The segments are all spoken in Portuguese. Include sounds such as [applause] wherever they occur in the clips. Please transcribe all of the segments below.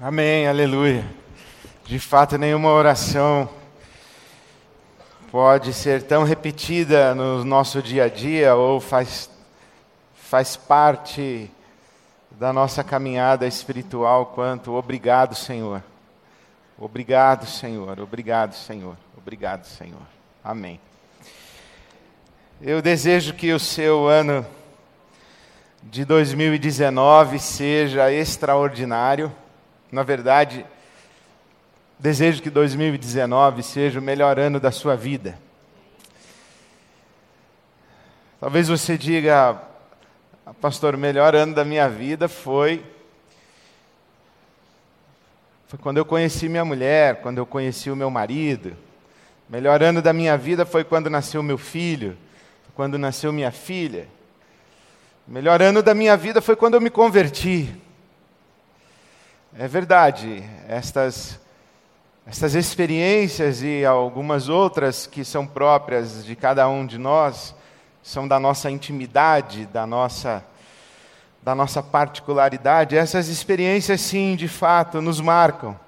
Amém, aleluia. De fato, nenhuma oração pode ser tão repetida no nosso dia a dia ou faz, faz parte da nossa caminhada espiritual quanto obrigado, Senhor. Obrigado, Senhor. Obrigado, Senhor. Obrigado, Senhor. Amém. Eu desejo que o seu ano de 2019 seja extraordinário na verdade, desejo que 2019 seja o melhor ano da sua vida. Talvez você diga, pastor, o melhor ano da minha vida foi foi quando eu conheci minha mulher, quando eu conheci o meu marido. O melhor ano da minha vida foi quando nasceu meu filho, quando nasceu minha filha. O melhor ano da minha vida foi quando eu me converti. É verdade, estas, estas experiências e algumas outras que são próprias de cada um de nós, são da nossa intimidade, da nossa, da nossa particularidade. Essas experiências, sim, de fato, nos marcam.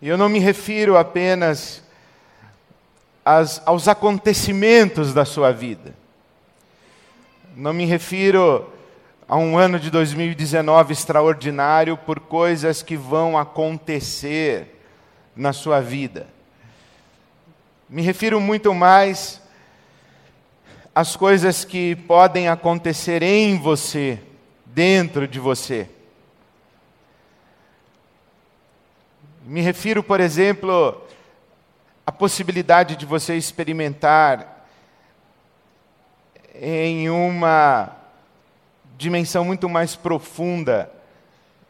E eu não me refiro apenas aos acontecimentos da sua vida. Não me refiro a um ano de 2019 extraordinário por coisas que vão acontecer na sua vida. Me refiro muito mais às coisas que podem acontecer em você, dentro de você. Me refiro, por exemplo, à possibilidade de você experimentar em uma dimensão muito mais profunda,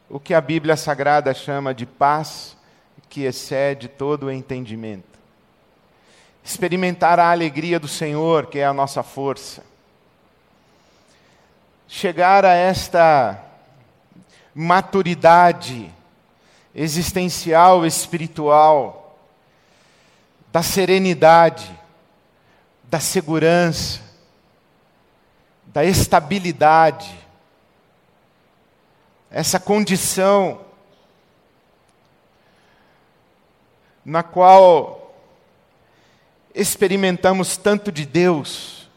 o que a Bíblia Sagrada chama de paz que excede todo o entendimento. Experimentar a alegria do Senhor, que é a nossa força. Chegar a esta maturidade existencial, espiritual, da serenidade, da segurança, da estabilidade, essa condição na qual experimentamos tanto de Deus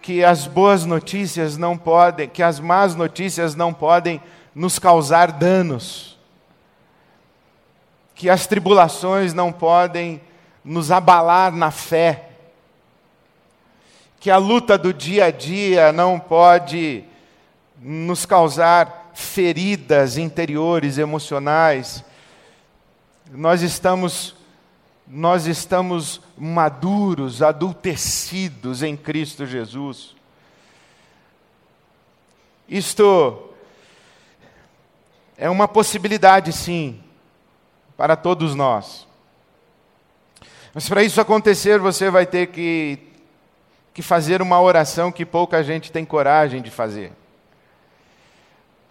que as boas notícias não podem, que as más notícias não podem nos causar danos, que as tribulações não podem nos abalar na fé, que a luta do dia a dia não pode nos causar feridas interiores, emocionais. Nós estamos nós estamos maduros, adultecidos em Cristo Jesus. Isto é uma possibilidade, sim, para todos nós. Mas para isso acontecer, você vai ter que, que fazer uma oração que pouca gente tem coragem de fazer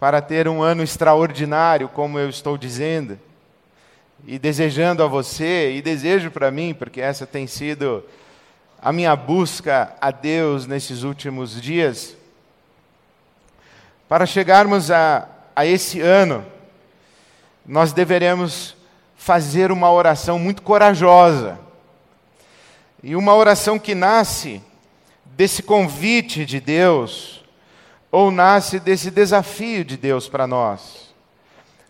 para ter um ano extraordinário, como eu estou dizendo, e desejando a você, e desejo para mim, porque essa tem sido a minha busca a Deus nesses últimos dias, para chegarmos a, a esse ano, nós deveremos fazer uma oração muito corajosa, e uma oração que nasce desse convite de Deus ou nasce desse desafio de Deus para nós?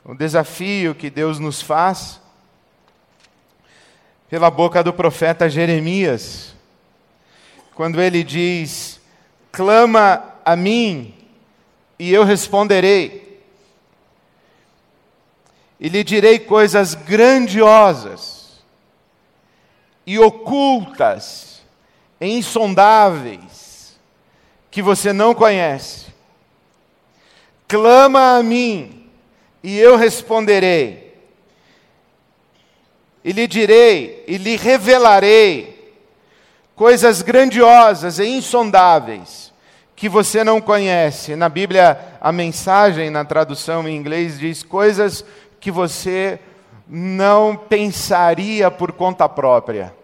O desafio que Deus nos faz pela boca do profeta Jeremias, quando ele diz: Clama a mim e eu responderei, e lhe direi coisas grandiosas e ocultas e insondáveis que você não conhece. Clama a mim, e eu responderei. E lhe direi, e lhe revelarei coisas grandiosas e insondáveis que você não conhece. Na Bíblia, a mensagem, na tradução em inglês, diz coisas que você não pensaria por conta própria.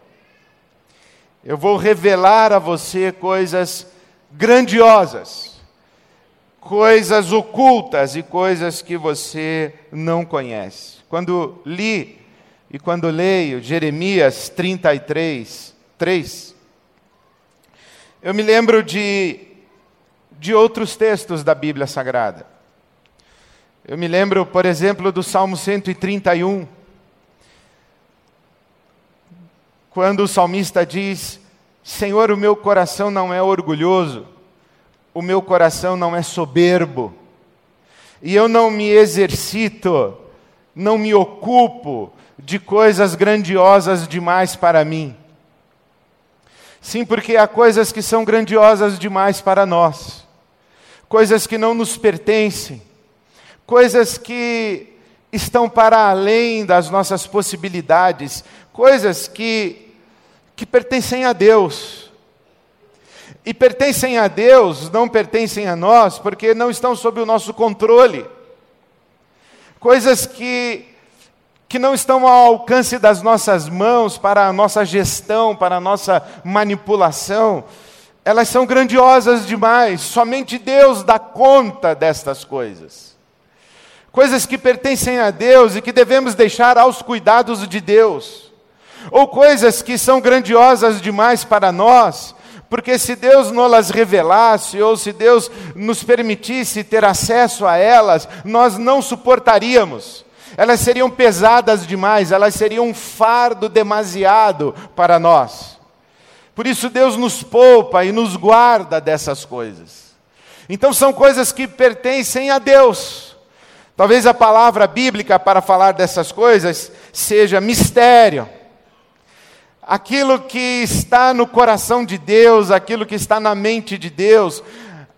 Eu vou revelar a você coisas grandiosas coisas ocultas e coisas que você não conhece. Quando li e quando leio Jeremias 33, 3, eu me lembro de, de outros textos da Bíblia Sagrada. Eu me lembro, por exemplo, do Salmo 131, quando o salmista diz: Senhor, o meu coração não é orgulhoso, o meu coração não é soberbo, e eu não me exercito, não me ocupo de coisas grandiosas demais para mim. Sim, porque há coisas que são grandiosas demais para nós, coisas que não nos pertencem, coisas que estão para além das nossas possibilidades, coisas que, que pertencem a Deus. E pertencem a Deus, não pertencem a nós, porque não estão sob o nosso controle. Coisas que que não estão ao alcance das nossas mãos para a nossa gestão, para a nossa manipulação, elas são grandiosas demais, somente Deus dá conta destas coisas. Coisas que pertencem a Deus e que devemos deixar aos cuidados de Deus, ou coisas que são grandiosas demais para nós, porque se Deus não las revelasse, ou se Deus nos permitisse ter acesso a elas, nós não suportaríamos elas seriam pesadas demais, elas seriam um fardo demasiado para nós. Por isso Deus nos poupa e nos guarda dessas coisas. Então são coisas que pertencem a Deus. Talvez a palavra bíblica para falar dessas coisas seja mistério. Aquilo que está no coração de Deus, aquilo que está na mente de Deus,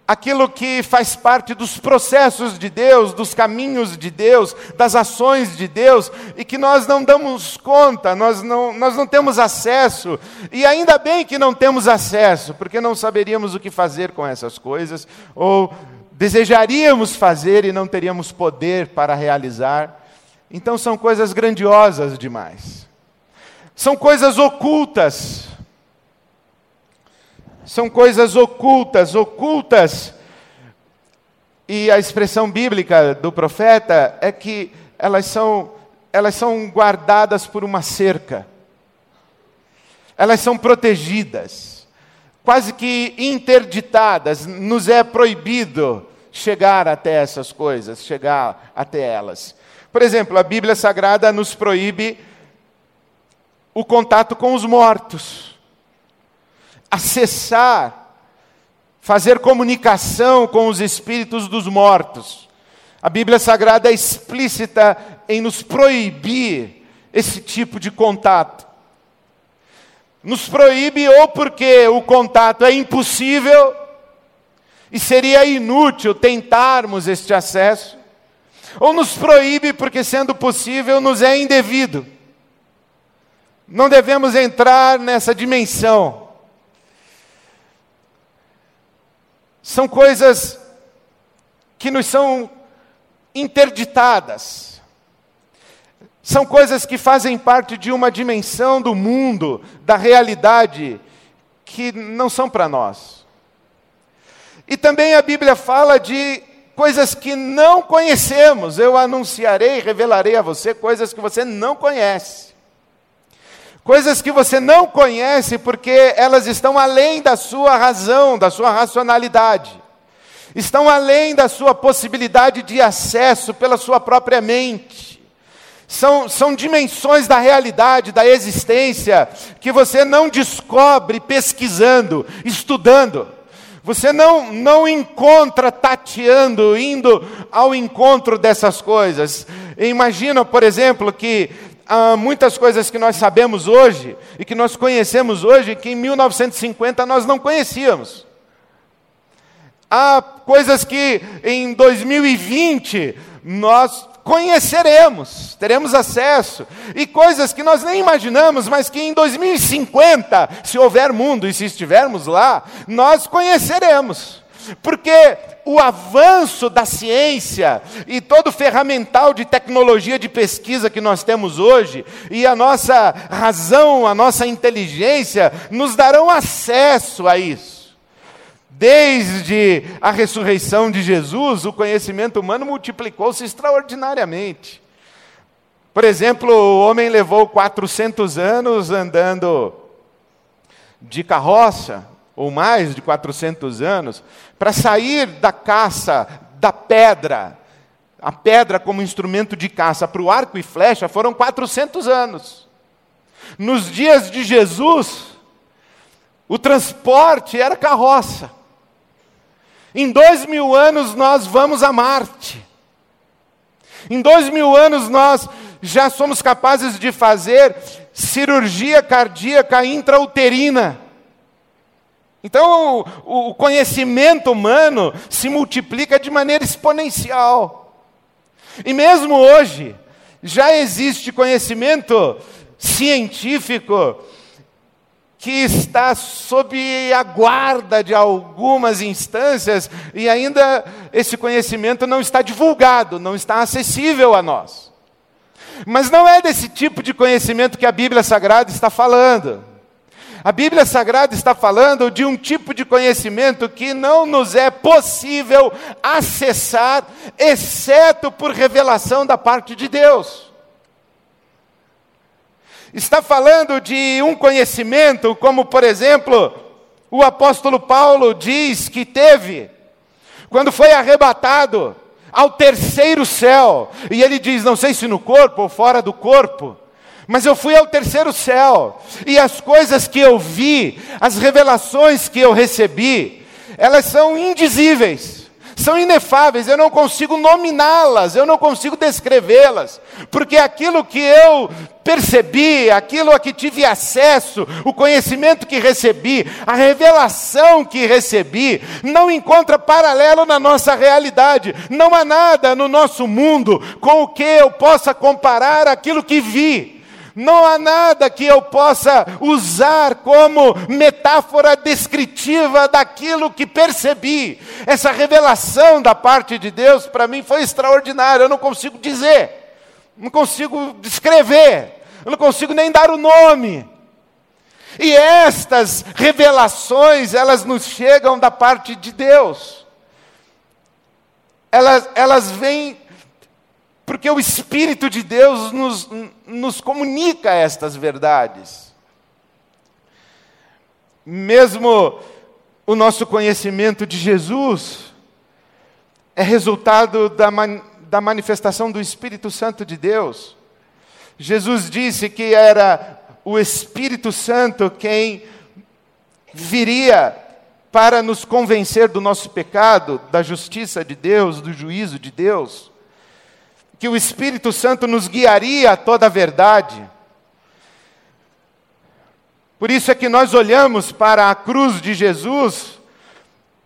aquilo que faz parte dos processos de Deus, dos caminhos de Deus, das ações de Deus, e que nós não damos conta, nós não, nós não temos acesso, e ainda bem que não temos acesso, porque não saberíamos o que fazer com essas coisas, ou desejaríamos fazer e não teríamos poder para realizar. Então são coisas grandiosas demais. São coisas ocultas, são coisas ocultas, ocultas. E a expressão bíblica do profeta é que elas são, elas são guardadas por uma cerca. Elas são protegidas, quase que interditadas. Nos é proibido chegar até essas coisas, chegar até elas. Por exemplo, a Bíblia Sagrada nos proíbe o contato com os mortos acessar, fazer comunicação com os espíritos dos mortos. A Bíblia Sagrada é explícita em nos proibir esse tipo de contato. Nos proíbe ou porque o contato é impossível e seria inútil tentarmos este acesso, ou nos proíbe porque, sendo possível, nos é indevido. Não devemos entrar nessa dimensão. são coisas que nos são interditadas. São coisas que fazem parte de uma dimensão do mundo, da realidade, que não são para nós. E também a Bíblia fala de coisas que não conhecemos. Eu anunciarei, revelarei a você coisas que você não conhece. Coisas que você não conhece porque elas estão além da sua razão, da sua racionalidade. Estão além da sua possibilidade de acesso pela sua própria mente. São, são dimensões da realidade, da existência, que você não descobre pesquisando, estudando. Você não, não encontra tateando, indo ao encontro dessas coisas. Imagina, por exemplo, que há muitas coisas que nós sabemos hoje e que nós conhecemos hoje que em 1950 nós não conhecíamos. Há coisas que em 2020 nós conheceremos, teremos acesso, e coisas que nós nem imaginamos, mas que em 2050, se houver mundo e se estivermos lá, nós conheceremos. Porque o avanço da ciência e todo o ferramental de tecnologia de pesquisa que nós temos hoje, e a nossa razão, a nossa inteligência, nos darão acesso a isso. Desde a ressurreição de Jesus, o conhecimento humano multiplicou-se extraordinariamente. Por exemplo, o homem levou 400 anos andando de carroça, ou mais de 400 anos, para sair da caça da pedra, a pedra como instrumento de caça, para o arco e flecha, foram 400 anos. Nos dias de Jesus, o transporte era carroça. Em dois mil anos nós vamos a Marte. Em dois mil anos nós já somos capazes de fazer cirurgia cardíaca intrauterina. Então, o, conhecimento humano se multiplica de maneira exponencial. E mesmo hoje, já existe conhecimento científico que está sob a guarda de algumas instâncias e ainda esse conhecimento não está divulgado, não está acessível a nós. Mas não é desse tipo de conhecimento que a Bíblia Sagrada está falando. A Bíblia Sagrada está falando de um tipo de conhecimento que não nos é possível acessar, exceto por revelação da parte de Deus. Está falando de um conhecimento, como por exemplo, o apóstolo Paulo diz que teve, quando foi arrebatado ao terceiro céu, e ele diz: não sei se no corpo ou fora do corpo, mas eu fui ao terceiro céu, e as coisas que eu vi, as revelações que eu recebi, elas são indizíveis, são inefáveis, eu não consigo nominá-las, eu não consigo descrevê-las, porque aquilo que eu percebi, aquilo a que tive acesso, o conhecimento que recebi, a revelação que recebi, não encontra paralelo na nossa realidade. Não há nada no nosso mundo com o que eu possa comparar aquilo que vi. Não há nada que eu possa usar como metáfora descritiva daquilo que percebi. Essa revelação da parte de Deus para mim foi extraordinária, eu não consigo dizer, não consigo descrever, eu não consigo nem dar o nome. E estas revelações, elas nos chegam da parte de Deus. Elas, elas vêm porque o Espírito de Deus nos, nos comunica estas verdades. Mesmo o nosso conhecimento de Jesus é resultado da, man, da manifestação do Espírito Santo de Deus. Jesus disse que era o Espírito Santo quem viria para nos convencer do nosso pecado, da justiça de Deus, do juízo de Deus que o Espírito Santo nos guiaria a toda a verdade. Por isso é que nós olhamos para a cruz de Jesus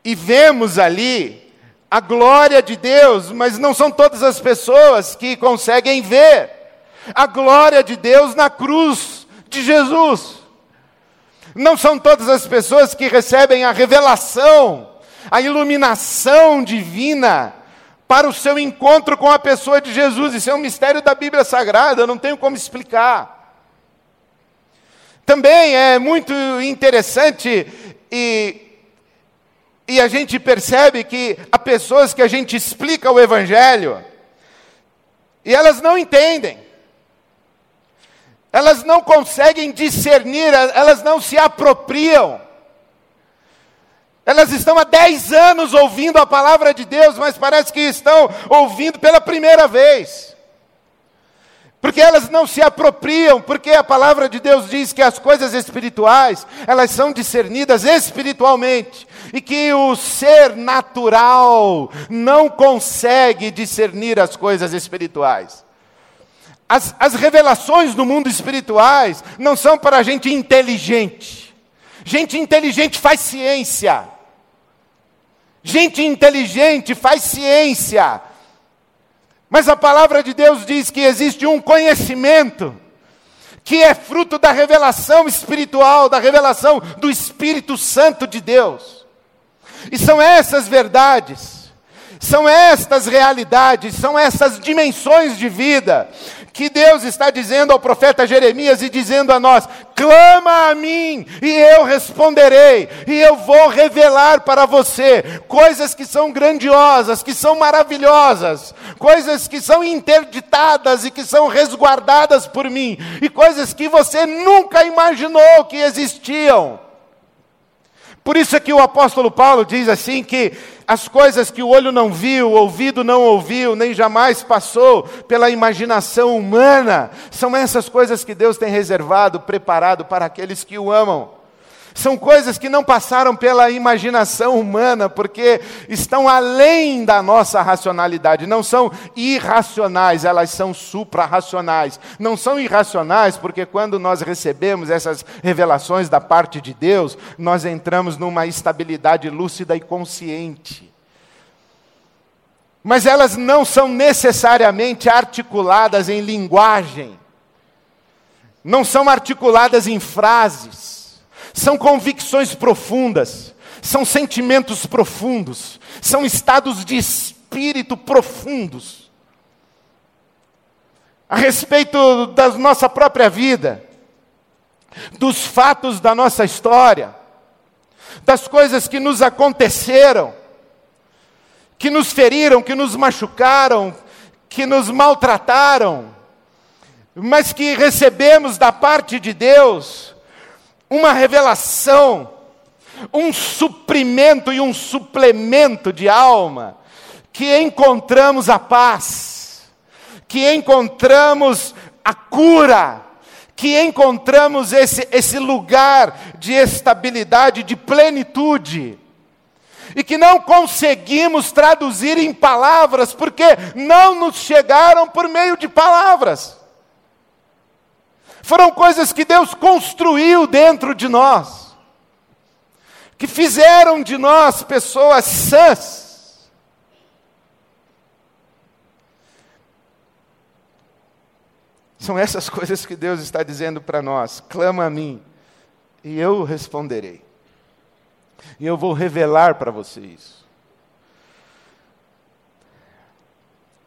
e vemos ali a glória de Deus, mas não são todas as pessoas que conseguem ver a glória de Deus na cruz de Jesus. Não são todas as pessoas que recebem a revelação, a iluminação divina para o seu encontro com a pessoa de Jesus. Isso é um mistério da Bíblia Sagrada, eu não tenho como explicar. Também é muito interessante e, e a gente percebe que há pessoas que a gente explica o Evangelho e elas não entendem. Elas não conseguem discernir, elas não se apropriam. Elas estão há 10 anos ouvindo a palavra de Deus, mas parece que estão ouvindo pela primeira vez. Porque elas não se apropriam, porque a palavra de Deus diz que as coisas espirituais, elas são discernidas espiritualmente, e que o ser natural não consegue discernir as coisas espirituais. As, as revelações do mundo espirituais não são para gente inteligente. Gente inteligente faz ciência. Gente inteligente faz ciência. Mas a palavra de Deus diz que existe um conhecimento que é fruto da revelação espiritual, da revelação do Espírito Santo de Deus. E são essas verdades, São estas realidades, são essas dimensões de vida que Deus está dizendo ao profeta Jeremias e dizendo a nós: clama a mim e eu responderei, e eu vou revelar para você coisas que são grandiosas, que são maravilhosas, coisas que são interditadas e que são resguardadas por mim, e coisas que você nunca imaginou que existiam. Por isso é que o apóstolo Paulo diz assim que as coisas que o olho não viu, o ouvido não ouviu, nem jamais passou pela imaginação humana, são essas coisas que Deus tem reservado, preparado para aqueles que o amam. São coisas que não passaram pela imaginação humana, porque estão além da nossa racionalidade. Não são irracionais, elas são suprarracionais. Não são irracionais, porque quando nós recebemos essas revelações da parte de Deus, nós entramos numa estabilidade lúcida e consciente. Mas elas não são necessariamente articuladas em linguagem, não são articuladas em frases são convicções profundas, são sentimentos profundos, são estados de espírito profundos. A respeito da nossa própria vida, dos fatos da nossa história, das coisas que nos aconteceram, que nos feriram, que nos machucaram, que nos maltrataram, mas que recebemos da parte de Deus uma revelação, um suprimento e um suplemento de alma, que encontramos a paz, que encontramos a cura, que encontramos esse, esse lugar de estabilidade, de plenitude, e que não conseguimos traduzir em palavras, porque não nos chegaram por meio de palavras. Foram coisas que Deus construiu dentro de nós, que fizeram de nós pessoas sãs. São essas coisas que Deus está dizendo para nós: clama a mim, e eu responderei. E eu vou revelar para você isso.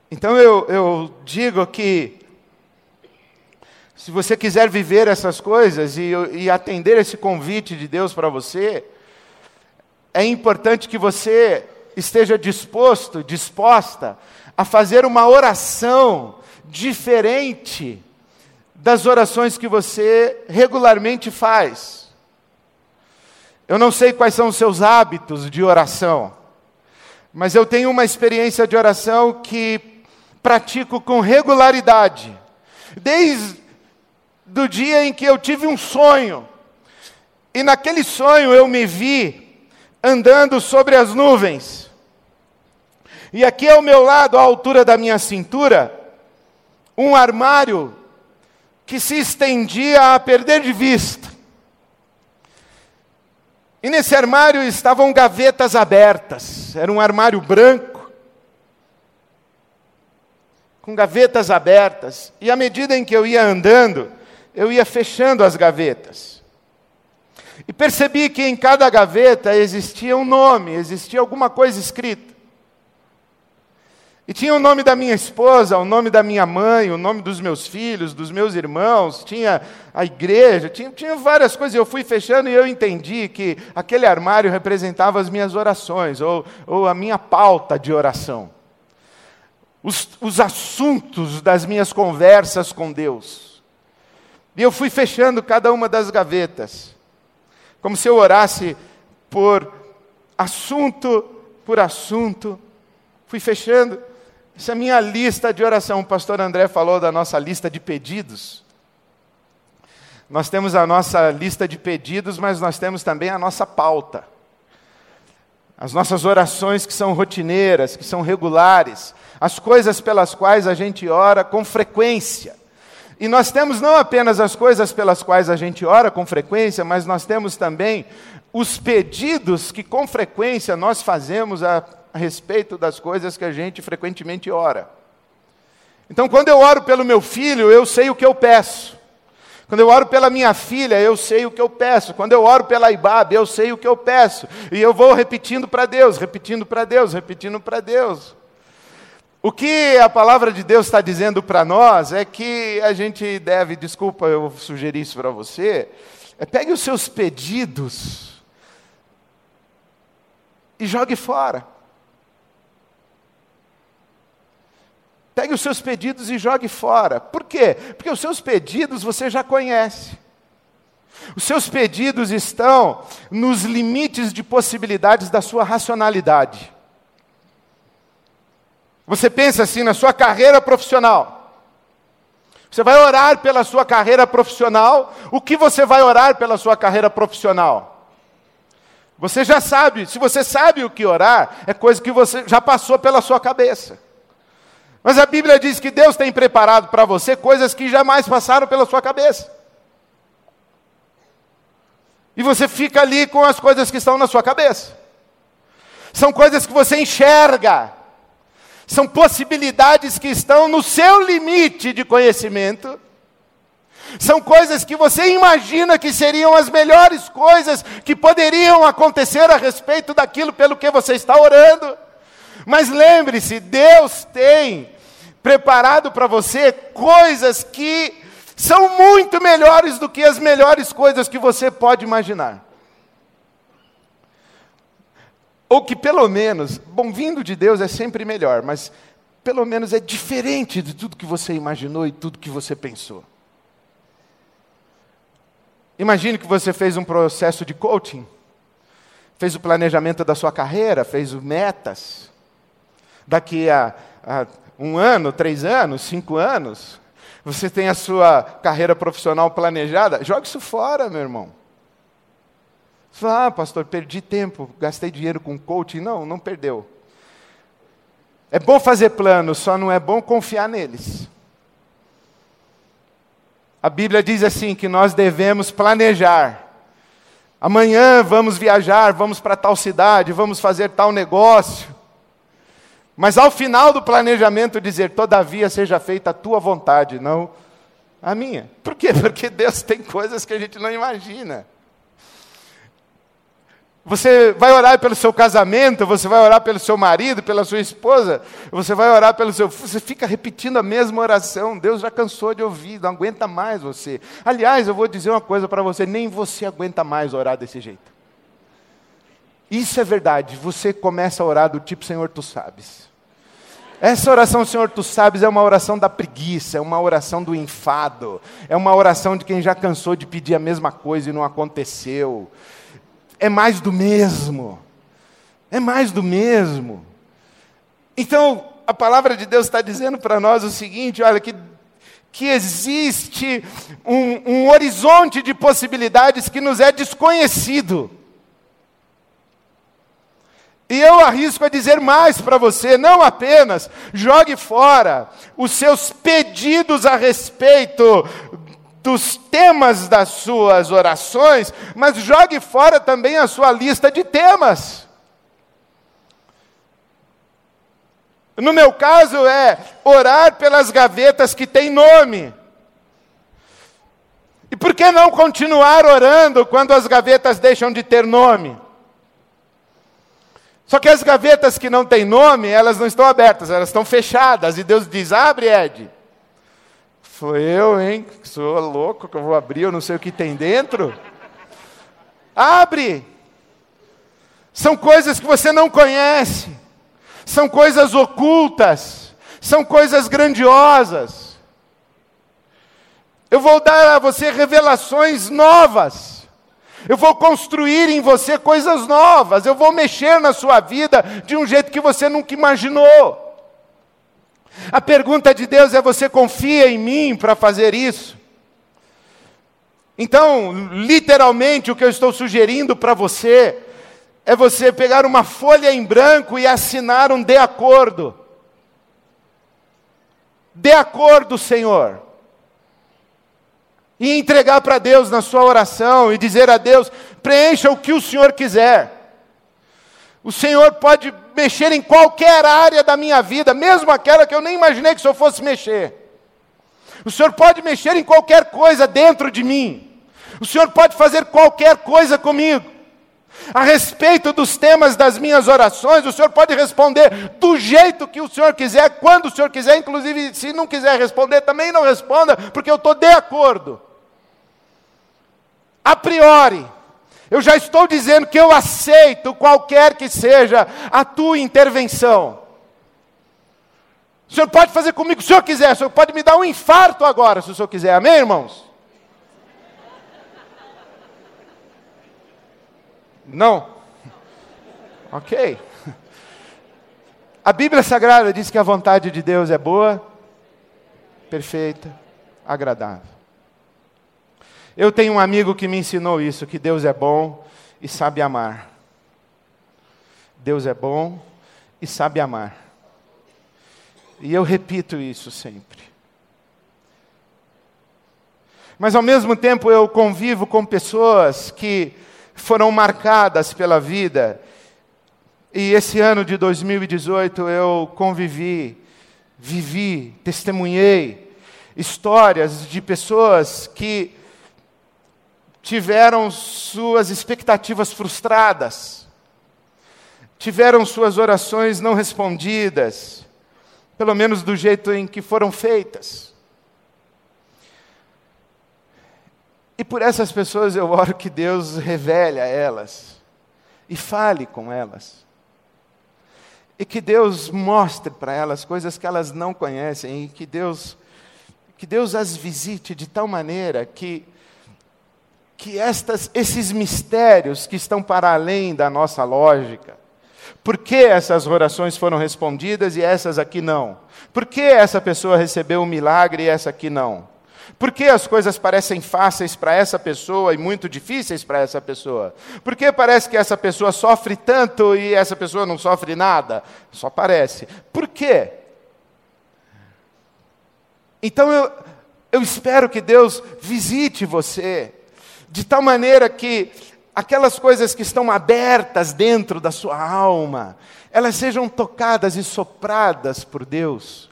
Então eu, eu digo que se você quiser viver essas coisas e, e atender esse convite de Deus para você, é importante que você esteja disposto, disposta a fazer uma oração diferente das orações que você regularmente faz. Eu não sei quais são os seus hábitos de oração, mas eu tenho uma experiência de oração que pratico com regularidade. Desde do dia em que eu tive um sonho. E naquele sonho eu me vi andando sobre as nuvens. E aqui ao meu lado, à altura da minha cintura, um armário que se estendia a perder de vista. E nesse armário estavam gavetas abertas. Era um armário branco, com gavetas abertas. E à medida em que eu ia andando, eu ia fechando as gavetas. E percebi que em cada gaveta existia um nome, existia alguma coisa escrita. E tinha o nome da minha esposa, o nome da minha mãe, o nome dos meus filhos, dos meus irmãos, tinha a igreja, tinha, tinha várias coisas. Eu fui fechando e eu entendi que aquele armário representava as minhas orações, ou, ou a minha pauta de oração. Os, os assuntos das minhas conversas com Deus. E eu fui fechando cada uma das gavetas, como se eu orasse por assunto por assunto. Fui fechando. Essa é a minha lista de oração. O pastor André falou da nossa lista de pedidos. Nós temos a nossa lista de pedidos, mas nós temos também a nossa pauta. As nossas orações que são rotineiras, que são regulares, as coisas pelas quais a gente ora com frequência. E nós temos não apenas as coisas pelas quais a gente ora com frequência, mas nós temos também os pedidos que com frequência nós fazemos a, respeito das coisas que a gente frequentemente ora. Então, quando eu oro pelo meu filho, eu sei o que eu peço. Quando eu oro pela minha filha, eu sei o que eu peço. Quando eu oro pela Ibabe, eu sei o que eu peço. E eu vou repetindo para Deus, repetindo para Deus, repetindo para Deus. O que a palavra de Deus está dizendo para nós é que a gente deve, desculpa eu sugerir isso para você, é pegue os seus pedidos e jogue fora. Pegue os seus pedidos e jogue fora. Por quê? Porque os seus pedidos você já conhece. Os seus pedidos estão nos limites de possibilidades da sua racionalidade. Você pensa assim na sua carreira profissional. Você vai orar pela sua carreira profissional. O que você vai orar pela sua carreira profissional? Você já sabe. Se você sabe o que orar, é coisa que você já passou pela sua cabeça. Mas a Bíblia diz que Deus tem preparado para você coisas que jamais passaram pela sua cabeça. E você fica ali com as coisas que estão na sua cabeça. São coisas que você enxerga. São possibilidades que estão no seu limite de conhecimento. São coisas que você imagina que seriam as melhores coisas que poderiam acontecer a respeito daquilo pelo que você está orando. Mas lembre-se, Deus tem preparado para você coisas que são muito melhores do que as melhores coisas que você pode imaginar. Ou que pelo menos, bom, vindo de Deus é sempre melhor, mas pelo menos é diferente de tudo que você imaginou e tudo que você pensou. Imagine que você fez um processo de coaching, fez o planejamento da sua carreira, fez metas. Daqui a, a um ano, três anos, cinco anos, você tem a sua carreira profissional planejada, jogue isso fora, meu irmão. Fala, ah, pastor, perdi tempo, gastei dinheiro com coaching. Não, não perdeu. É bom fazer planos, só não é bom confiar neles. A Bíblia diz assim que nós devemos planejar. Amanhã vamos viajar, vamos para tal cidade, vamos fazer tal negócio. Mas ao final do planejamento dizer, todavia seja feita a tua vontade, não a minha. Por quê? [laughs] Porque Deus tem coisas que a gente não imagina. Você vai orar pelo seu casamento, você vai orar pelo seu marido, pela sua esposa, você vai orar pelo seu. Você fica repetindo a mesma oração. Deus já cansou de ouvir, não aguenta mais você. Aliás, eu vou dizer uma coisa para você: nem você aguenta mais orar desse jeito. Isso é verdade. Você começa a orar do tipo, Senhor, tu sabes. Essa oração, Senhor, tu sabes, é uma oração da preguiça, é uma oração do enfado, é uma oração de quem já cansou de pedir a mesma coisa e não aconteceu. É mais do mesmo. É mais do mesmo. Então, a palavra de Deus está dizendo para nós o seguinte: olha, que, que existe um, um horizonte de possibilidades que nos é desconhecido. E eu arrisco a dizer mais para você: não apenas jogue fora os seus pedidos a respeito dos temas das suas orações, mas jogue fora também a sua lista de temas. No meu caso é orar pelas gavetas que têm nome. E por que não continuar orando quando as gavetas deixam de ter nome? Só que as gavetas que não têm nome, elas não estão abertas, elas estão fechadas. E Deus diz: abre, Ed. Sou eu, hein? Sou louco que eu vou abrir, eu não sei o que tem dentro. Abre. São coisas que você não conhece. São coisas ocultas. São coisas grandiosas. Eu vou dar a você revelações novas. Eu vou construir em você coisas novas, eu vou mexer na sua vida de um jeito que você nunca imaginou. A pergunta de Deus é: você confia em mim para fazer isso? Então, literalmente, o que eu estou sugerindo para você é você pegar uma folha em branco e assinar um de acordo. De acordo, Senhor e entregar para Deus na sua oração e dizer a Deus: preencha o que o Senhor quiser. O Senhor pode mexer em qualquer área da minha vida, mesmo aquela que eu nem imaginei que o Senhor fosse mexer. O Senhor pode mexer em qualquer coisa dentro de mim. O Senhor pode fazer qualquer coisa comigo. A respeito dos temas das minhas orações, o Senhor pode responder do jeito que o Senhor quiser, quando o Senhor quiser, inclusive se não quiser responder, também não responda, porque eu estou de acordo. A priori, eu já estou dizendo que eu aceito qualquer que seja a tua intervenção. O Senhor pode fazer comigo o Senhor quiser, o Senhor pode me dar um infarto agora, se o Senhor quiser, amém, irmãos? Não? [laughs] Ok. A Bíblia Sagrada diz que a vontade de Deus é boa, perfeita, agradável. Eu tenho um amigo que me ensinou isso, que Deus é bom e sabe amar. Deus é bom e sabe amar. E eu repito isso sempre. Mas ao mesmo tempo eu convivo com pessoas que foram marcadas pela vida. E esse ano de 2018 eu convivi, vivi, testemunhei histórias de pessoas que tiveram suas expectativas frustradas, tiveram suas orações não respondidas, pelo menos do jeito em que foram feitas. E por essas pessoas eu oro que Deus revele a elas e fale com elas. E que Deus mostre para elas coisas que elas não conhecem e que Deus que Deus as visite de tal maneira que que estas, esses mistérios que estão para além da nossa lógica, por que essas orações foram respondidas e essas aqui não? Por que essa pessoa recebeu um milagre e essa aqui não? Por que as coisas parecem fáceis para essa pessoa e muito difíceis para essa pessoa? Por que parece que essa pessoa sofre tanto e essa pessoa não sofre nada? Só parece. Por quê? Então eu, eu espero que Deus visite você, de tal maneira que aquelas coisas que estão abertas dentro da sua alma, elas sejam tocadas e sopradas por Deus,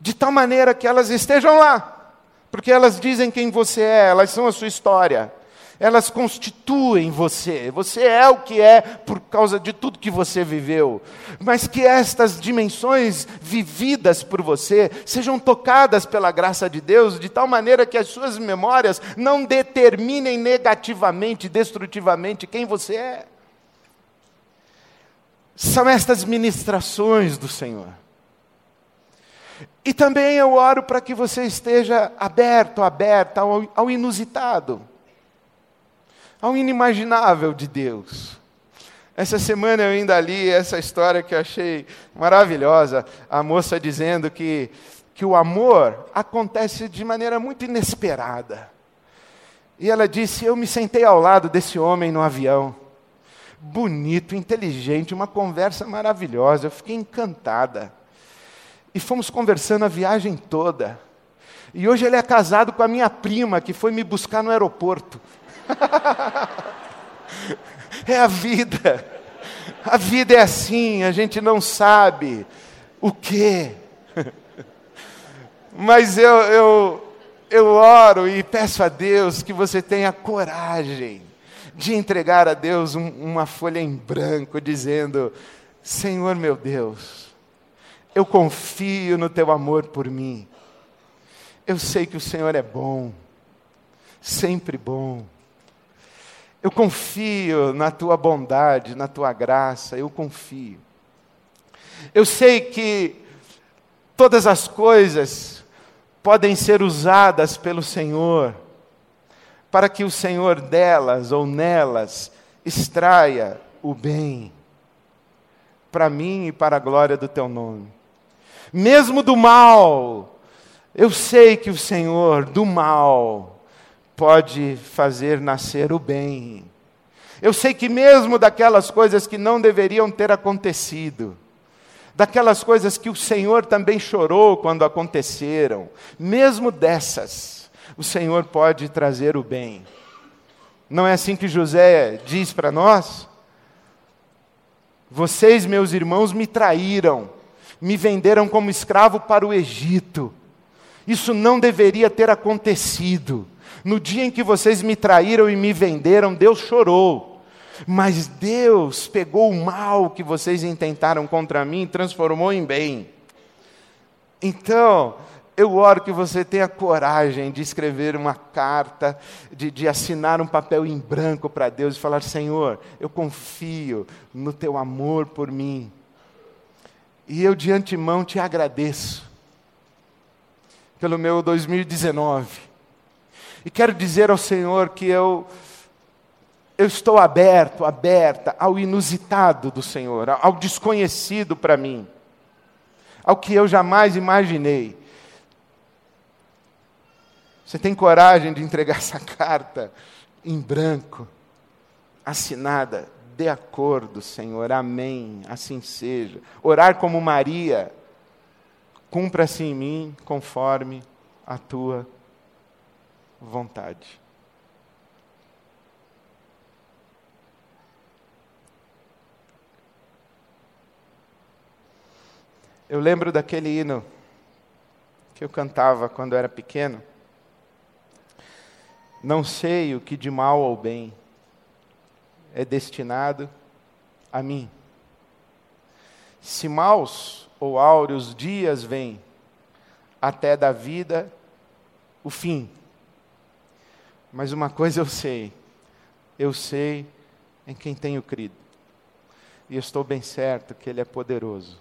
de tal maneira que elas estejam lá porque elas dizem quem você é, elas são a sua história. Elas constituem você. Você é o que é por causa de tudo que você viveu. Mas que estas dimensões vividas por você sejam tocadas pela graça de Deus, de tal maneira que as suas memórias não determinem negativamente, destrutivamente quem você é. São estas ministrações do Senhor. E também eu oro para que você esteja aberto, aberta ao, ao inusitado, ao inimaginável de Deus. Essa semana eu ainda li essa história que eu achei maravilhosa, a moça dizendo que, que o amor acontece de maneira muito inesperada. E ela disse: Eu me sentei ao lado desse homem no avião. Bonito, inteligente, uma conversa maravilhosa. Eu fiquei encantada. E fomos conversando a viagem toda. E hoje ele é casado com a minha prima, que foi me buscar no aeroporto. [laughs] é a vida. A vida é assim, a gente não sabe o quê. [laughs] Mas eu, eu, eu oro e peço a Deus que você tenha coragem de entregar a Deus um, uma folha em branco, dizendo: Senhor meu Deus, eu confio no teu amor por mim. Eu sei que o Senhor é bom, sempre bom. Eu confio na tua bondade, na tua graça, eu confio. Eu sei que todas as coisas podem ser usadas pelo Senhor, para que o Senhor delas ou nelas extraia o bem, para mim e para a glória do teu nome mesmo do mal. Eu sei que o Senhor do mal pode fazer nascer o bem. Eu sei que mesmo daquelas coisas que não deveriam ter acontecido, daquelas coisas que o Senhor também chorou quando aconteceram, mesmo dessas, o Senhor pode trazer o bem. Não é assim que José diz para nós? Vocês, meus irmãos, me traíram me venderam como escravo para o Egito. Isso não deveria ter acontecido. No dia em que vocês me traíram e me venderam, Deus chorou. Mas Deus pegou o mal que vocês intentaram contra mim e transformou em bem. Então, eu oro que você tenha coragem de escrever uma carta, de, de assinar um papel em branco para Deus e falar: Senhor, eu confio no teu amor por mim. E eu de antemão te agradeço pelo meu 2019. E quero dizer ao Senhor que eu eu estou aberto, aberta ao inusitado do Senhor, ao desconhecido para mim, ao que eu jamais imaginei. Você tem coragem de entregar [laughs] essa carta em branco, assinada, de acordo, Senhor, amém, assim seja. Orar como Maria, cumpra-se em mim conforme a tua vontade. Eu lembro daquele hino que eu cantava quando era pequeno. Não sei o que de mal ou bem é destinado a mim. Se maus ou áureos dias vêm, até da vida o fim. Mas uma coisa eu sei, eu sei em quem tenho crido. E estou bem certo que Ele é poderoso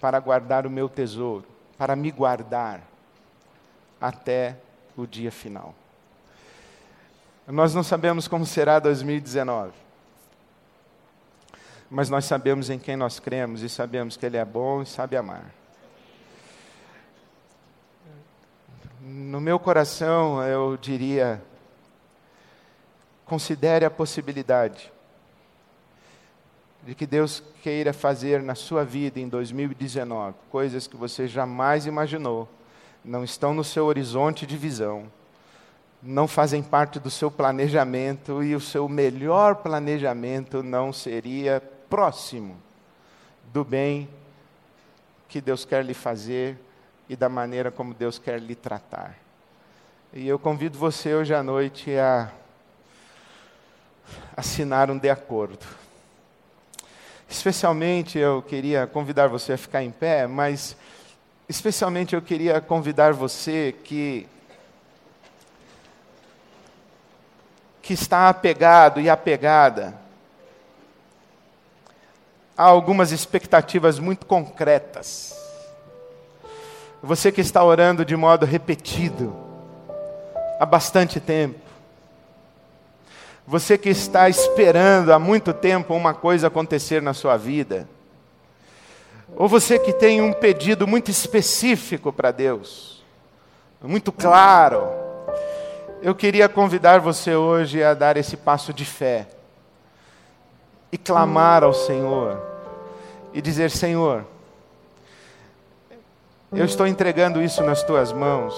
para guardar o meu tesouro, para me guardar até o dia final. Nós não sabemos como será 2019. Mas nós sabemos em quem nós cremos e sabemos que Ele é bom e sabe amar. No meu coração, eu diria: considere a possibilidade de que Deus queira fazer na sua vida em 2019 coisas que você jamais imaginou, não estão no seu horizonte de visão não fazem parte do seu planejamento e o seu melhor planejamento não seria próximo do bem que Deus quer lhe fazer e da maneira como Deus quer lhe tratar. E eu convido você hoje à noite a assinar um de acordo. Especialmente eu queria convidar você a ficar em pé, mas especialmente eu queria convidar você que que está apegado e apegada a algumas expectativas muito concretas. Você que está orando de modo repetido há bastante tempo. Você que está esperando há muito tempo uma coisa acontecer na sua vida. Ou você que tem um pedido muito específico para Deus, muito claro. Eu queria convidar você hoje a dar esse passo de fé. E clamar ao Senhor. E dizer: Senhor, eu estou entregando isso nas tuas mãos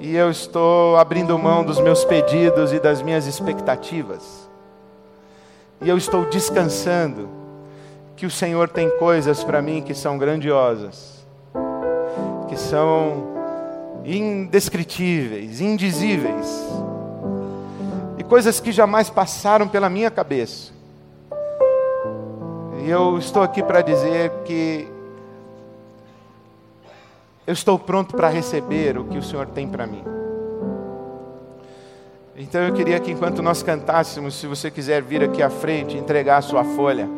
e eu estou abrindo mão dos meus pedidos e das minhas expectativas, e eu estou descansando que o Senhor tem coisas para mim que são grandiosas, que são indescritíveis, indizíveis, e coisas que jamais passaram pela minha cabeça. E eu estou aqui para dizer que eu estou pronto para receber o que o Senhor tem para mim. Então eu queria que enquanto nós cantássemos, se você quiser vir aqui à frente, entregar a sua folha,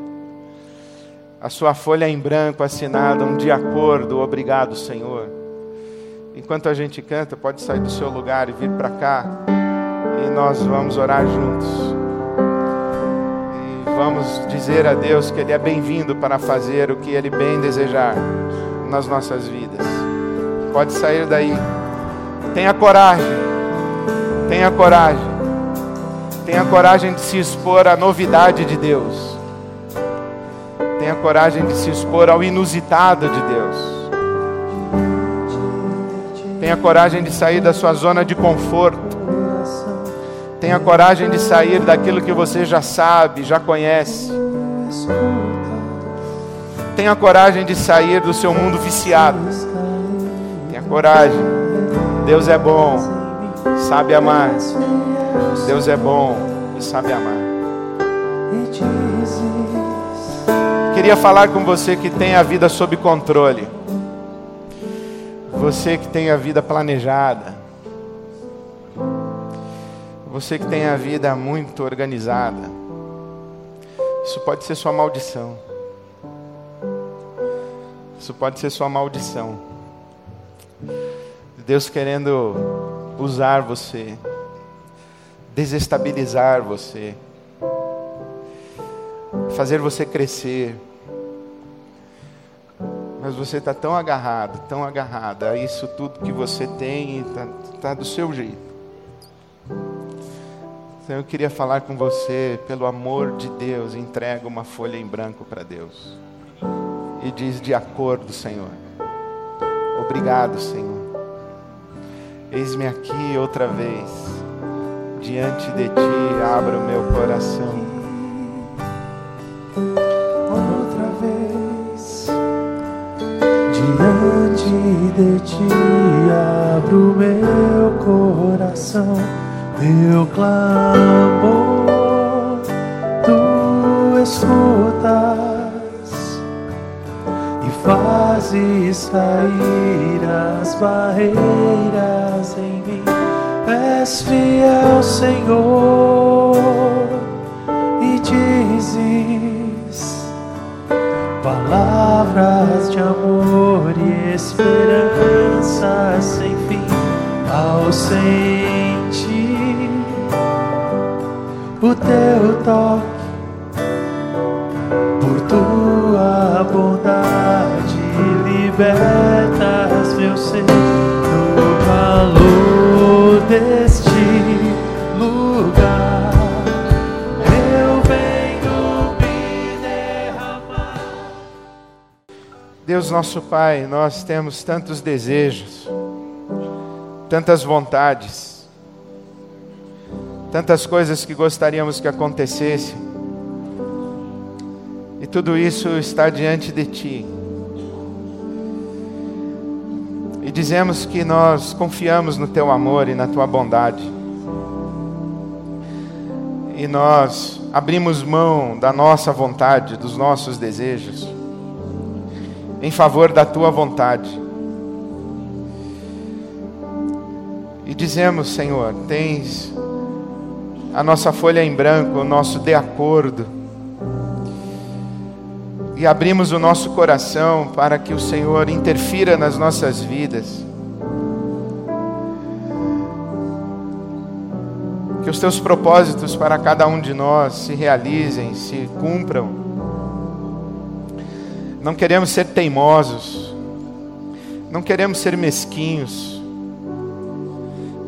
a sua folha em branco assinada, um de acordo, obrigado, Senhor. Enquanto a gente canta, pode sair do seu lugar e vir para cá. E nós vamos orar juntos. E vamos dizer a Deus que Ele é bem-vindo para fazer o que Ele bem desejar nas nossas vidas. Pode sair daí. Tenha coragem. Tenha coragem. Tenha coragem de se expor à novidade de Deus. Tenha coragem de se expor ao inusitado de Deus. Tenha coragem de sair da sua zona de conforto. Tenha coragem de sair daquilo que você já sabe, já conhece. Tenha coragem de sair do seu mundo viciado. Coragem. Deus é bom, sabe amar. Deus é bom e sabe amar. Queria falar com você que tem a vida sob controle. Você que tem a vida planejada. Você que tem a vida muito organizada. Isso pode ser sua maldição. Isso pode ser sua maldição. Deus querendo usar você, desestabilizar você, fazer você crescer. Mas você está tão agarrado, tão agarrada a isso tudo que você tem está tá do seu jeito. Então eu queria falar com você, pelo amor de Deus, entrega uma folha em branco para Deus e diz: De acordo, Senhor. Obrigado, Senhor. Eis-me aqui outra vez, diante de Ti, abra o meu coração. Outra vez, diante de Ti, abro meu coração, meu clamor, Tu escutas fazes sair as barreiras em mim. És fiel, Senhor, e dizes palavras de amor e esperança sem fim ao sentir o teu toque libertas meu ser no calor deste lugar. Eu venho me derramar. Deus nosso Pai, nós temos tantos desejos, tantas vontades, tantas coisas que gostaríamos que acontecessem e tudo isso está diante de Ti. Dizemos que nós confiamos no Teu amor e na Tua bondade. E nós abrimos mão da nossa vontade, dos nossos desejos, em favor da Tua vontade. E dizemos, Senhor, tens a nossa folha em branco, o nosso de acordo e abrimos o nosso coração para que o Senhor interfira nas nossas vidas. Que os teus propósitos para cada um de nós se realizem, se cumpram. Não queremos ser teimosos, não queremos ser mesquinhos,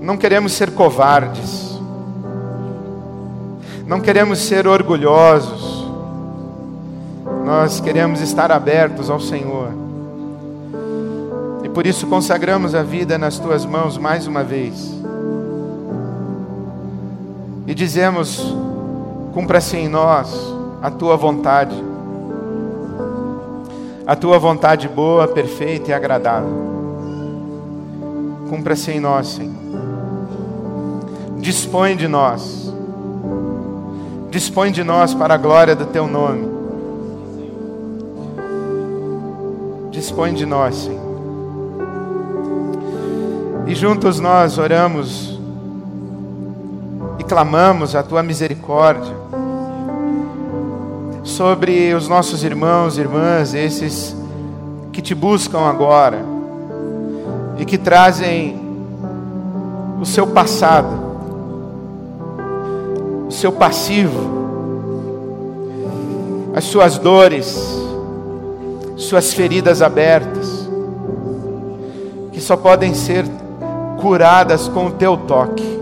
não queremos ser covardes, não queremos ser orgulhosos, nós queremos estar abertos ao Senhor. E por isso consagramos a vida nas tuas mãos mais uma vez. E dizemos: cumpra-se em nós a tua vontade. A tua vontade boa, perfeita e agradável. Cumpra-se em nós, Senhor. Dispõe de nós. Dispõe de nós para a glória do teu nome. Dispõe de nós, Senhor. E juntos nós oramos e clamamos a tua misericórdia sobre os nossos irmãos e irmãs, esses que te buscam agora e que trazem o seu passado, o seu passivo, as suas dores, suas feridas abertas, que só podem ser curadas com o teu toque,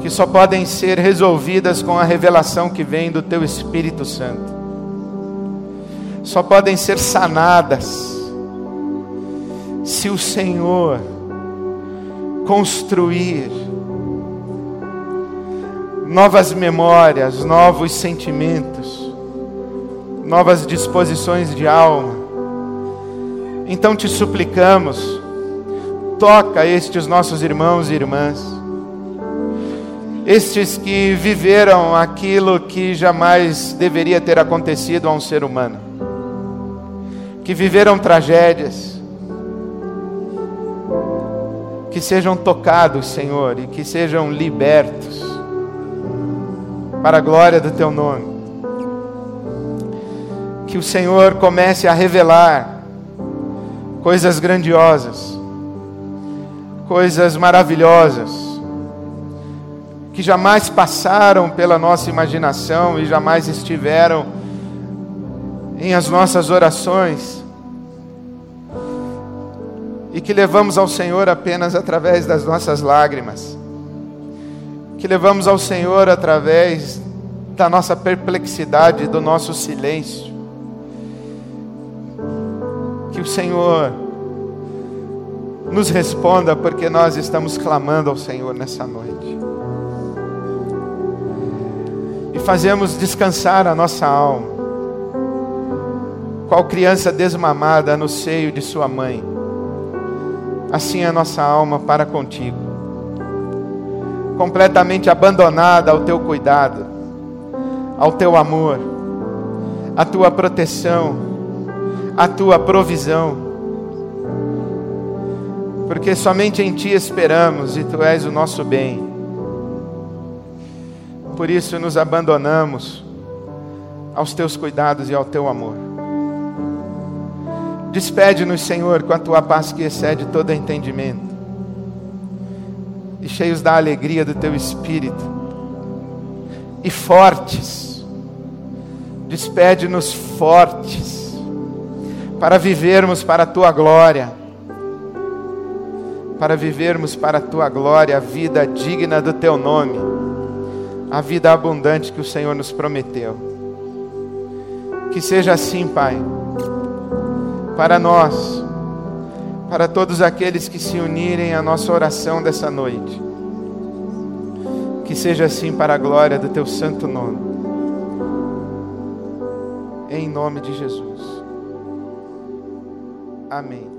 que só podem ser resolvidas com a revelação que vem do teu Espírito Santo, só podem ser sanadas se o Senhor construir novas memórias, novos sentimentos, novas disposições de alma, Então te suplicamos, toca estes nossos irmãos e irmãs, estes que viveram aquilo que jamais deveria ter acontecido a um ser humano, que viveram tragédias, que sejam tocados, Senhor, e que sejam libertos, para a glória do Teu nome. Que o Senhor comece a revelar coisas grandiosas, coisas maravilhosas, que jamais passaram pela nossa imaginação e jamais estiveram em as nossas orações, e que levamos ao Senhor apenas através das nossas lágrimas, que levamos ao Senhor através da nossa perplexidade, do nosso silêncio. O Senhor nos responda, porque nós estamos clamando ao Senhor nessa noite. E fazemos descansar a nossa alma, qual criança desmamada no seio de sua mãe assim é a nossa alma para contigo, completamente abandonada ao teu cuidado, ao teu amor, à tua proteção, à tua provisão, porque somente em ti esperamos e tu és o nosso bem. Por isso nos abandonamos aos teus cuidados e ao teu amor. Despede-nos, Senhor, com a tua paz que excede todo entendimento. E cheios da alegria do teu espírito. E fortes. Despede-nos fortes. Para vivermos para a tua glória. Para vivermos para a tua glória a vida digna do teu nome. A vida abundante que o Senhor nos prometeu. Que seja assim, Pai para nós, para todos aqueles que se unirem à nossa oração dessa noite. Que seja assim para a glória do teu santo nome. Em nome de Jesus. Amém.